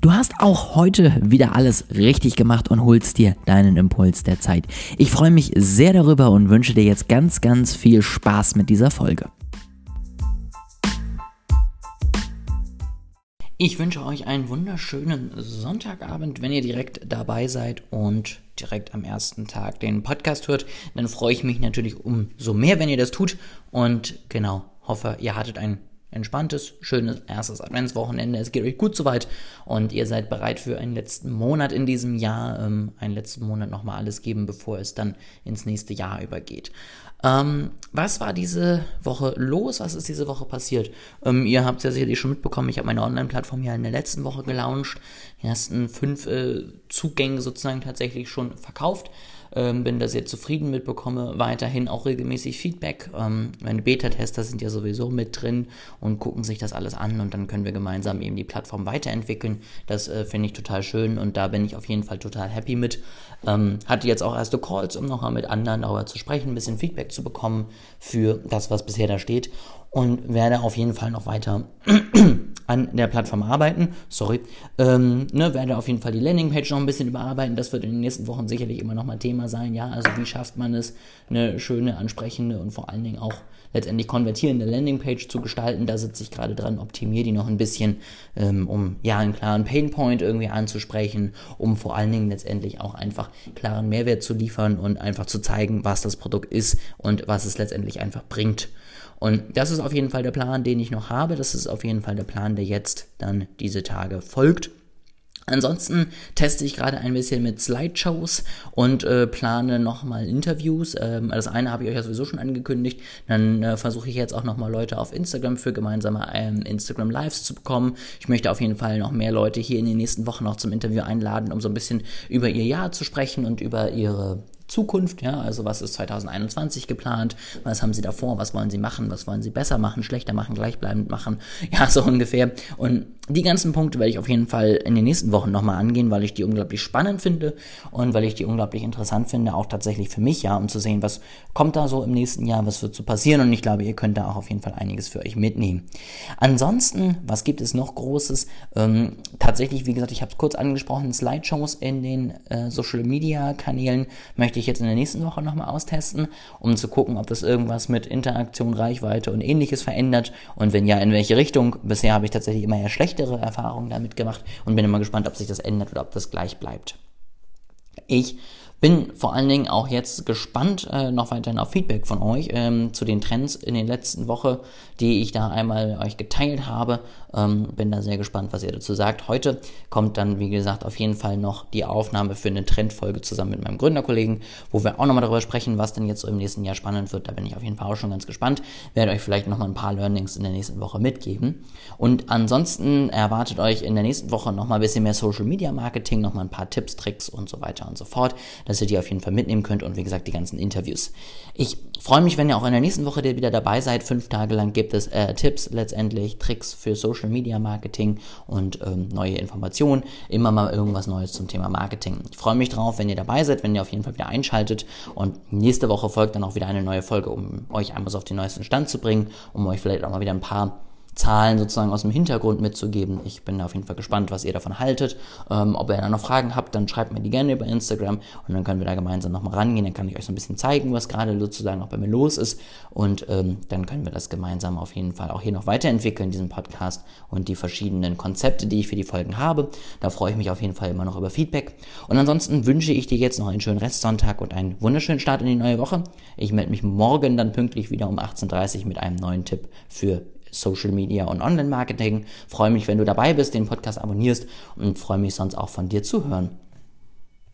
Du hast auch heute wieder alles richtig gemacht und holst dir deinen Impuls der Zeit. Ich freue mich sehr darüber und wünsche dir jetzt ganz, ganz viel Spaß mit dieser Folge. Ich wünsche euch einen wunderschönen Sonntagabend, wenn ihr direkt dabei seid und direkt am ersten Tag den Podcast hört. Dann freue ich mich natürlich umso mehr, wenn ihr das tut. Und genau, hoffe, ihr hattet ein entspanntes, schönes erstes Adventswochenende. Es geht euch gut soweit und ihr seid bereit für einen letzten Monat in diesem Jahr, ähm, einen letzten Monat nochmal alles geben, bevor es dann ins nächste Jahr übergeht. Ähm, was war diese Woche los? Was ist diese Woche passiert? Ähm, ihr habt es ja sicherlich schon mitbekommen, ich habe meine Online-Plattform ja in der letzten Woche gelauncht. Die ersten fünf äh, Zugänge sozusagen tatsächlich schon verkauft ähm, bin da sehr zufrieden mit, bekomme weiterhin auch regelmäßig Feedback. Ähm, meine Beta-Tester sind ja sowieso mit drin und gucken sich das alles an und dann können wir gemeinsam eben die Plattform weiterentwickeln. Das äh, finde ich total schön und da bin ich auf jeden Fall total happy mit. Ähm, hatte jetzt auch erste Calls, um nochmal mit anderen darüber zu sprechen, ein bisschen Feedback zu bekommen für das, was bisher da steht und werde auf jeden Fall noch weiter an der Plattform arbeiten. Sorry. Ähm, ne, werde auf jeden Fall die Landingpage noch ein bisschen überarbeiten. Das wird in den nächsten Wochen sicherlich immer noch mal Thema sein. Ja, also wie schafft man es, eine schöne, ansprechende und vor allen Dingen auch letztendlich konvertierende Landingpage zu gestalten. Da sitze ich gerade dran, optimiere die noch ein bisschen, ähm, um ja einen klaren Painpoint irgendwie anzusprechen, um vor allen Dingen letztendlich auch einfach klaren Mehrwert zu liefern und einfach zu zeigen, was das Produkt ist und was es letztendlich einfach bringt. Und das ist auf jeden Fall der Plan, den ich noch habe. Das ist auf jeden Fall der Plan, der jetzt dann diese Tage folgt. Ansonsten teste ich gerade ein bisschen mit Slideshows und äh, plane nochmal Interviews. Ähm, das eine habe ich euch ja sowieso schon angekündigt. Dann äh, versuche ich jetzt auch nochmal Leute auf Instagram für gemeinsame ähm, Instagram Lives zu bekommen. Ich möchte auf jeden Fall noch mehr Leute hier in den nächsten Wochen noch zum Interview einladen, um so ein bisschen über ihr Jahr zu sprechen und über ihre Zukunft, ja, also was ist 2021 geplant, was haben sie davor, was wollen sie machen, was wollen sie besser machen, schlechter machen, gleichbleibend machen, ja, so ungefähr. Und die ganzen Punkte werde ich auf jeden Fall in den nächsten Wochen nochmal angehen, weil ich die unglaublich spannend finde und weil ich die unglaublich interessant finde, auch tatsächlich für mich, ja, um zu sehen, was kommt da so im nächsten Jahr, was wird so passieren und ich glaube, ihr könnt da auch auf jeden Fall einiges für euch mitnehmen. Ansonsten, was gibt es noch Großes? Ähm, tatsächlich, wie gesagt, ich habe es kurz angesprochen, Slideshows in den äh, Social Media Kanälen möchte ich jetzt in der nächsten Woche nochmal austesten, um zu gucken, ob das irgendwas mit Interaktion, Reichweite und ähnliches verändert und wenn ja, in welche Richtung. Bisher habe ich tatsächlich immer eher schlechtere Erfahrungen damit gemacht und bin immer gespannt, ob sich das ändert oder ob das gleich bleibt. Ich bin vor allen Dingen auch jetzt gespannt äh, noch weiterhin auf Feedback von euch ähm, zu den Trends in den letzten Woche, die ich da einmal euch geteilt habe. Ähm, bin da sehr gespannt, was ihr dazu sagt. Heute kommt dann, wie gesagt, auf jeden Fall noch die Aufnahme für eine Trendfolge zusammen mit meinem Gründerkollegen, wo wir auch nochmal darüber sprechen, was denn jetzt so im nächsten Jahr spannend wird. Da bin ich auf jeden Fall auch schon ganz gespannt. Werde euch vielleicht nochmal ein paar Learnings in der nächsten Woche mitgeben. Und ansonsten erwartet euch in der nächsten Woche nochmal ein bisschen mehr Social Media Marketing, nochmal ein paar Tipps, Tricks und so weiter und so fort dass ihr die auf jeden Fall mitnehmen könnt und wie gesagt die ganzen Interviews. Ich freue mich, wenn ihr auch in der nächsten Woche wieder dabei seid. Fünf Tage lang gibt es äh, Tipps letztendlich, Tricks für Social Media Marketing und ähm, neue Informationen. Immer mal irgendwas Neues zum Thema Marketing. Ich freue mich drauf, wenn ihr dabei seid, wenn ihr auf jeden Fall wieder einschaltet und nächste Woche folgt dann auch wieder eine neue Folge, um euch einmal so auf den neuesten Stand zu bringen, um euch vielleicht auch mal wieder ein paar Zahlen sozusagen aus dem Hintergrund mitzugeben. Ich bin auf jeden Fall gespannt, was ihr davon haltet. Ähm, ob ihr da noch Fragen habt, dann schreibt mir die gerne über Instagram und dann können wir da gemeinsam nochmal rangehen. Dann kann ich euch so ein bisschen zeigen, was gerade sozusagen auch bei mir los ist und ähm, dann können wir das gemeinsam auf jeden Fall auch hier noch weiterentwickeln, diesen Podcast und die verschiedenen Konzepte, die ich für die Folgen habe. Da freue ich mich auf jeden Fall immer noch über Feedback. Und ansonsten wünsche ich dir jetzt noch einen schönen Restsonntag und einen wunderschönen Start in die neue Woche. Ich melde mich morgen dann pünktlich wieder um 18.30 Uhr mit einem neuen Tipp für Social Media und Online Marketing. Freue mich, wenn du dabei bist, den Podcast abonnierst und freue mich sonst auch von dir zu hören.